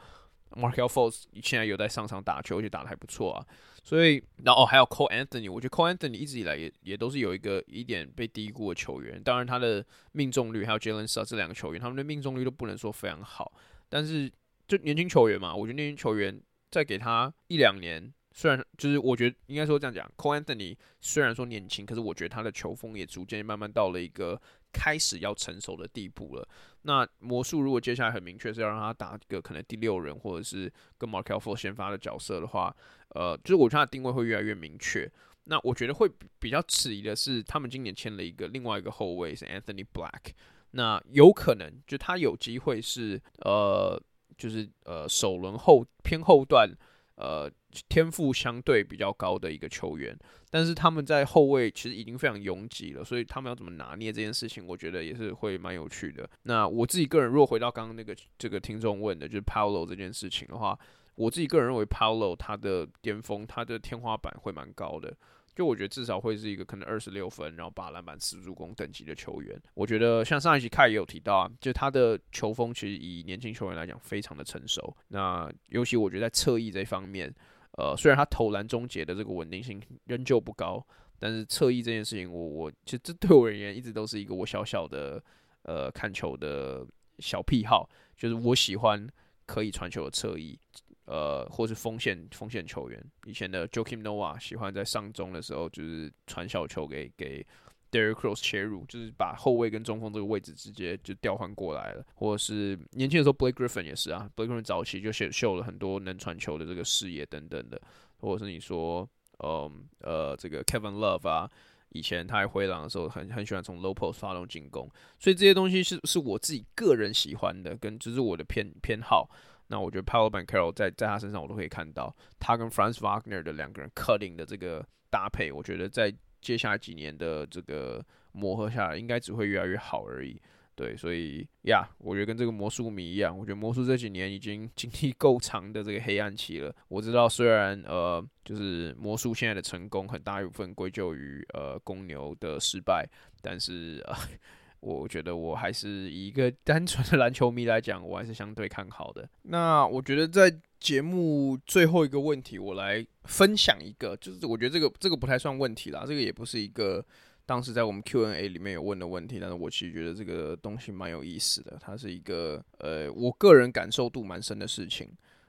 Markel Fultz 现在有在上场打球，而且打得还不错啊。所以，然后还有 Cole Anthony，我觉得 Cole Anthony 一直以来也也都是有一个一点被低估的球员。当然，他的命中率还有 Jalen Suggs 这两个球员，他们的命中率都不能说非常好。但是，就年轻球员嘛，我觉得年轻球员再给他一两年，虽然就是我觉得应该说这样讲，Cole Anthony 虽然说年轻，可是我觉得他的球风也逐渐慢慢到了一个开始要成熟的地步了。那魔术如果接下来很明确是要让他打一个可能第六人，或者是跟 Markel f o r 先发的角色的话，呃，就是我觉得他的定位会越来越明确。那我觉得会比较迟疑的是，他们今年签了一个另外一个后卫是 Anthony Black，那有可能就他有机会是呃，就是呃首轮后偏后段。呃，天赋相对比较高的一个球员，但是他们在后卫其实已经非常拥挤了，所以他们要怎么拿捏这件事情，我觉得也是会蛮有趣的。那我自己个人，如果回到刚刚那个这个听众问的，就是 Paolo 这件事情的话，我自己个人认为 Paolo 他的巅峰，他的天花板会蛮高的。就我觉得至少会是一个可能二十六分，然后八篮板四助攻等级的球员。我觉得像上一期凯也有提到啊，就他的球风其实以年轻球员来讲非常的成熟。那尤其我觉得在侧翼这方面，呃，虽然他投篮终结的这个稳定性仍旧不高，但是侧翼这件事情，我我其实这对我而言一直都是一个我小小的呃看球的小癖好，就是我喜欢可以传球的侧翼。呃，或是锋线锋线球员，以前的 Joakim Noah 喜欢在上中的时候，就是传小球给给 Derrick Rose 切入，就是把后卫跟中锋这个位置直接就调换过来了。或者是年轻的时候，Blake Griffin 也是啊，Blake Griffin 早期就秀秀了很多能传球的这个视野等等的。或者是你说嗯呃这个 Kevin Love 啊，以前他在灰狼的时候很很喜欢从 low post 发动进攻，所以这些东西是是我自己个人喜欢的，跟只是我的偏偏好。那我觉得 Paolo b a n c a r o 在在他身上我都可以看到，他跟 Franz Wagner 的两个人 cutting 的这个搭配，我觉得在接下来几年的这个磨合下来，应该只会越来越好而已。对，所以呀，我觉得跟这个魔术迷一样，我觉得魔术这几年已经经历够长的这个黑暗期了。我知道，虽然呃，就是魔术现在的成功很大一部分归咎于呃公牛的失败，但是呃。我觉得我还是一个 单纯的篮球迷来讲，我还是相对看好的。那我觉得在节目最后一个问题，我来分享一个，就是我觉得这个这个不太算问题啦，这个也不是一个当时在我们 Q&A 里面有问的问题，但是我其实觉得这个东西蛮有意思的。它是一个呃，我个人感受度蛮深的事情，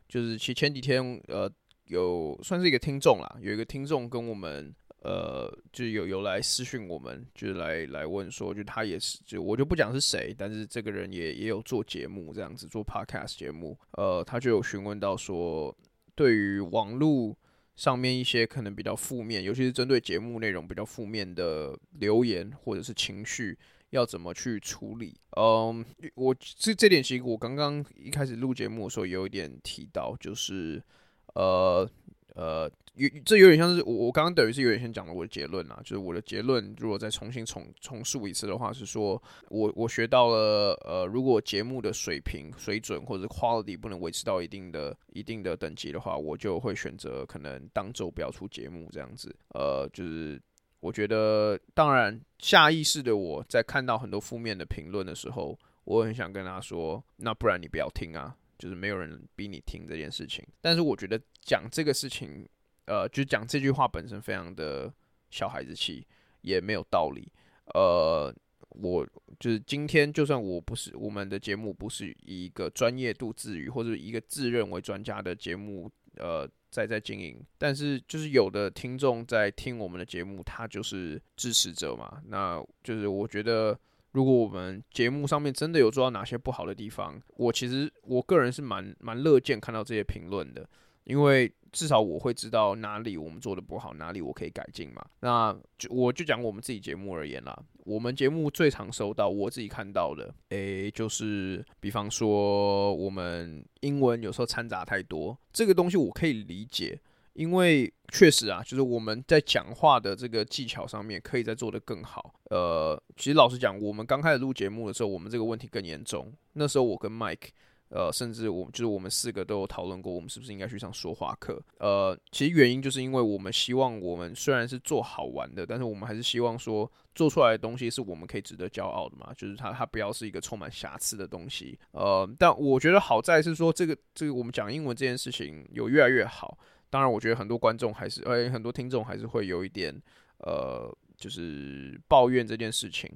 就是其前几天呃，有算是一个听众啦，有一个听众跟我们。呃，就有有来私讯我们，就是来来问说，就他也是，就我就不讲是谁，但是这个人也也有做节目这样子，做 podcast 节目。呃，他就有询问到说，对于网络上面一些可能比较负面，尤其是针对节目内容比较负面的留言或者是情绪，要怎么去处理？嗯，我这这点其实我刚刚一开始录节目的时候有一点提到，就是呃呃。有这有点像是我我刚刚等于是有点先讲了我的结论啊，就是我的结论如果再重新重重述一次的话，是说我我学到了呃，如果节目的水平水准或者 quality 不能维持到一定的一定的等级的话，我就会选择可能当周不要出节目这样子。呃，就是我觉得当然下意识的我在看到很多负面的评论的时候，我很想跟他说，那不然你不要听啊，就是没有人逼你听这件事情。但是我觉得讲这个事情。呃，就讲这句话本身非常的小孩子气，也没有道理。呃，我就是今天，就算我不是我们的节目，不是以一个专业度自娱或者一个自认为专家的节目，呃，在在经营，但是就是有的听众在听我们的节目，他就是支持者嘛。那就是我觉得，如果我们节目上面真的有做到哪些不好的地方，我其实我个人是蛮蛮乐见看到这些评论的，因为。至少我会知道哪里我们做的不好，哪里我可以改进嘛。那就我就讲我们自己节目而言啦，我们节目最常收到我自己看到的，诶、就是比方说我们英文有时候掺杂太多，这个东西我可以理解，因为确实啊，就是我们在讲话的这个技巧上面可以再做得更好。呃，其实老实讲，我们刚开始录节目的时候，我们这个问题更严重。那时候我跟 Mike。呃，甚至我就是我们四个都有讨论过，我们是不是应该去上说话课？呃，其实原因就是因为我们希望我们虽然是做好玩的，但是我们还是希望说做出来的东西是我们可以值得骄傲的嘛，就是它它不要是一个充满瑕疵的东西。呃，但我觉得好在是说这个这个我们讲英文这件事情有越来越好。当然，我觉得很多观众还是呃很多听众还是会有一点呃就是抱怨这件事情。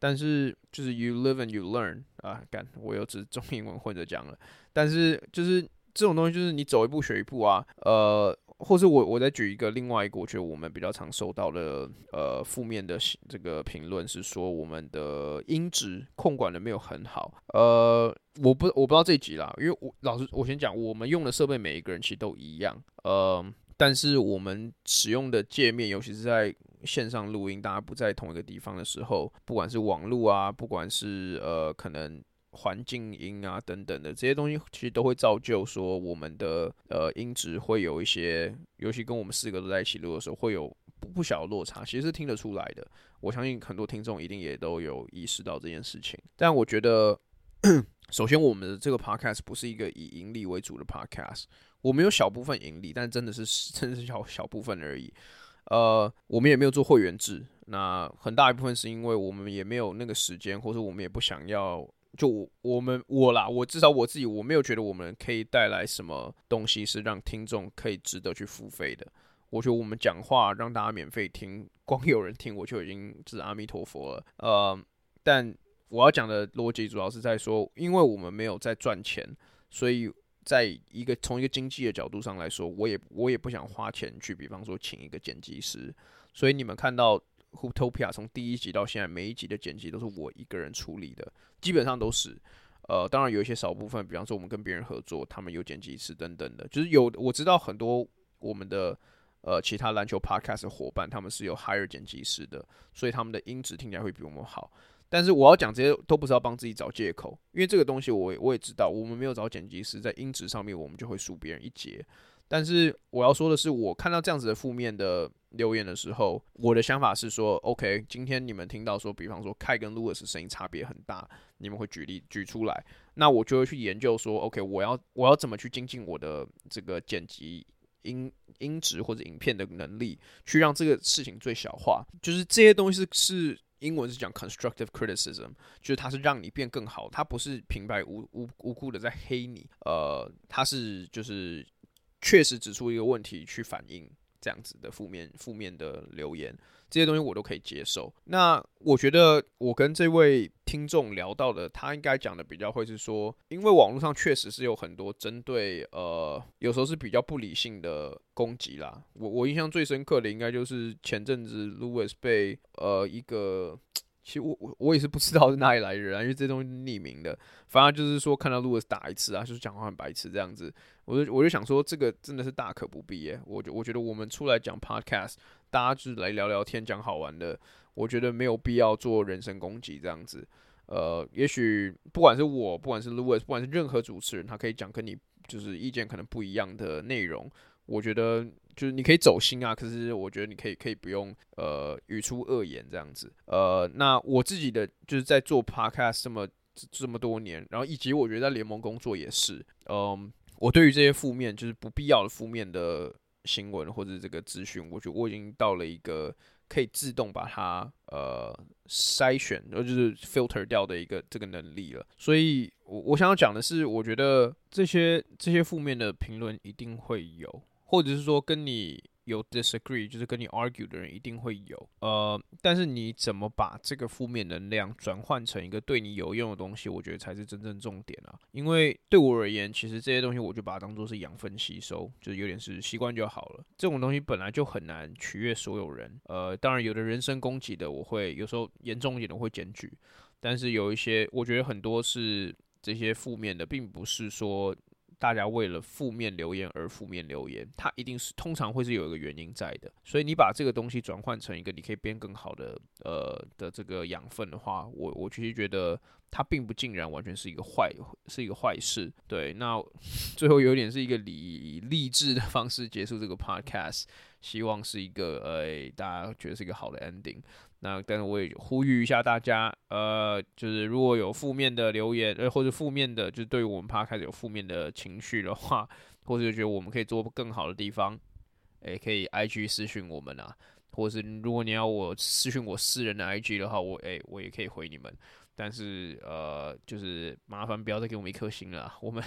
但是就是 you live and you learn 啊，干我又只中英文混着讲了。但是就是这种东西，就是你走一步学一步啊。呃，或是我我再举一个另外一个，我觉得我们比较常收到的呃负面的这个评论是说我们的音质控管的没有很好。呃，我不我不知道这一集啦，因为我老实我先讲，我们用的设备每一个人其实都一样。呃，但是我们使用的界面，尤其是在线上录音，大家不在同一个地方的时候，不管是网络啊，不管是呃可能环境音啊等等的这些东西，其实都会造就说我们的呃音质会有一些，尤其跟我们四个都在一起录的时候，会有不不小的落差，其实是听得出来的。我相信很多听众一定也都有意识到这件事情。但我觉得，首先我们的这个 podcast 不是一个以盈利为主的 podcast，我们有小部分盈利，但真的是 真的是小小部分而已。呃，我们也没有做会员制，那很大一部分是因为我们也没有那个时间，或者我们也不想要。就我，我们我啦，我至少我自己，我没有觉得我们可以带来什么东西是让听众可以值得去付费的。我觉得我们讲话让大家免费听，光有人听我就已经是阿弥陀佛了。呃，但我要讲的逻辑主要是在说，因为我们没有在赚钱，所以。在一个从一个经济的角度上来说，我也我也不想花钱去，比方说请一个剪辑师。所以你们看到 h o o t o p i a 从第一集到现在，每一集的剪辑都是我一个人处理的，基本上都是。呃，当然有一些少部分，比方说我们跟别人合作，他们有剪辑师等等的，就是有我知道很多我们的呃其他篮球 podcast 的伙伴，他们是有 hire 剪辑师的，所以他们的音质听起来会比我们好。但是我要讲这些都不是要帮自己找借口，因为这个东西我我也知道，我们没有找剪辑师，在音质上面我们就会输别人一截。但是我要说的是，我看到这样子的负面的留言的时候，我的想法是说，OK，今天你们听到说，比方说凯跟 Lewis 声音差别很大，你们会举例举出来，那我就会去研究说，OK，我要我要怎么去精进我的这个剪辑音音质或者影片的能力，去让这个事情最小化。就是这些东西是。英文是讲 constructive criticism，就是它是让你变更好，它不是平白无无无故的在黑你，呃，它是就是确实指出一个问题去反映这样子的负面负面的留言。这些东西我都可以接受。那我觉得我跟这位听众聊到的，他应该讲的比较会是说，因为网络上确实是有很多针对呃，有时候是比较不理性的攻击啦。我我印象最深刻的应该就是前阵子 Lewis 被呃一个。其实我我我也是不知道是哪里来的人啊，因为这东西匿名的。反正就是说看到 Lewis 打一次啊，就是讲话很白痴这样子，我就我就想说这个真的是大可不必耶。我就我觉得我们出来讲 Podcast，大家就是来聊聊天讲好玩的，我觉得没有必要做人身攻击这样子。呃，也许不管是我，不管是 Lewis，不管是任何主持人，他可以讲跟你就是意见可能不一样的内容，我觉得。就是你可以走心啊，可是我觉得你可以可以不用呃语出恶言这样子。呃，那我自己的就是在做 podcast 这么这么多年，然后以及我觉得在联盟工作也是，嗯，我对于这些负面就是不必要的负面的新闻或者这个资讯，我觉得我已经到了一个可以自动把它呃筛选，然后就是 filter 掉的一个这个能力了。所以我我想要讲的是，我觉得这些这些负面的评论一定会有。或者是说跟你有 disagree，就是跟你 argue 的人一定会有，呃，但是你怎么把这个负面能量转换成一个对你有用的东西，我觉得才是真正重点啊。因为对我而言，其实这些东西我就把它当做是养分吸收，就是有点是习惯就好了。这种东西本来就很难取悦所有人，呃，当然有的人身攻击的，我会有时候严重一点的会检举，但是有一些我觉得很多是这些负面的，并不是说。大家为了负面留言而负面留言，它一定是通常会是有一个原因在的。所以你把这个东西转换成一个你可以变更好的呃的这个养分的话，我我其实觉得它并不尽然完全是一个坏是一个坏事。对，那 最后有点是一个励励志的方式结束这个 podcast，希望是一个呃大家觉得是一个好的 ending。那，但是我也呼吁一下大家，呃，就是如果有负面的留言，呃，或者负面的，就是对我们 p 开始有负面的情绪的话，或者觉得我们可以做更好的地方，诶，可以 IG 私讯我们啊，或者是如果你要我私讯我私人的 IG 的话，我诶，我也可以回你们，但是呃，就是麻烦不要再给我们一颗星了，我们。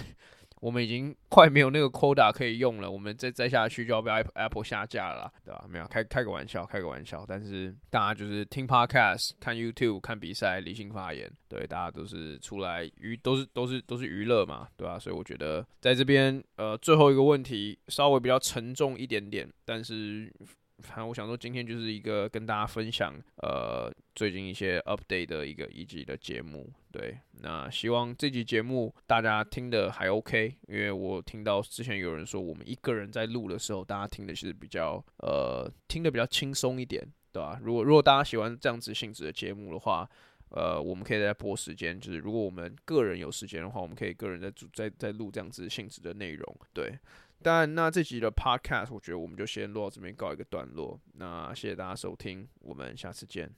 我们已经快没有那个 quota 可以用了，我们再再下去就要被 Apple 下架了，对吧？没有，开开个玩笑，开个玩笑。但是大家就是听 Podcast、看 YouTube、看比赛、理性发言，对，大家都是出来娱，都是都是都是娱乐嘛，对吧？所以我觉得在这边，呃，最后一个问题稍微比较沉重一点点，但是。反正我想说，今天就是一个跟大家分享，呃，最近一些 update 的一个一集的节目。对，那希望这集节目大家听的还 OK，因为我听到之前有人说，我们一个人在录的时候，大家听的其实比较，呃，听得比较轻松一点，对吧？如果如果大家喜欢这样子性质的节目的话，呃，我们可以再播时间，就是如果我们个人有时间的话，我们可以个人再组再再录这样子性质的内容，对。但那这集的 podcast，我觉得我们就先录到这边告一个段落。那谢谢大家收听，我们下次见。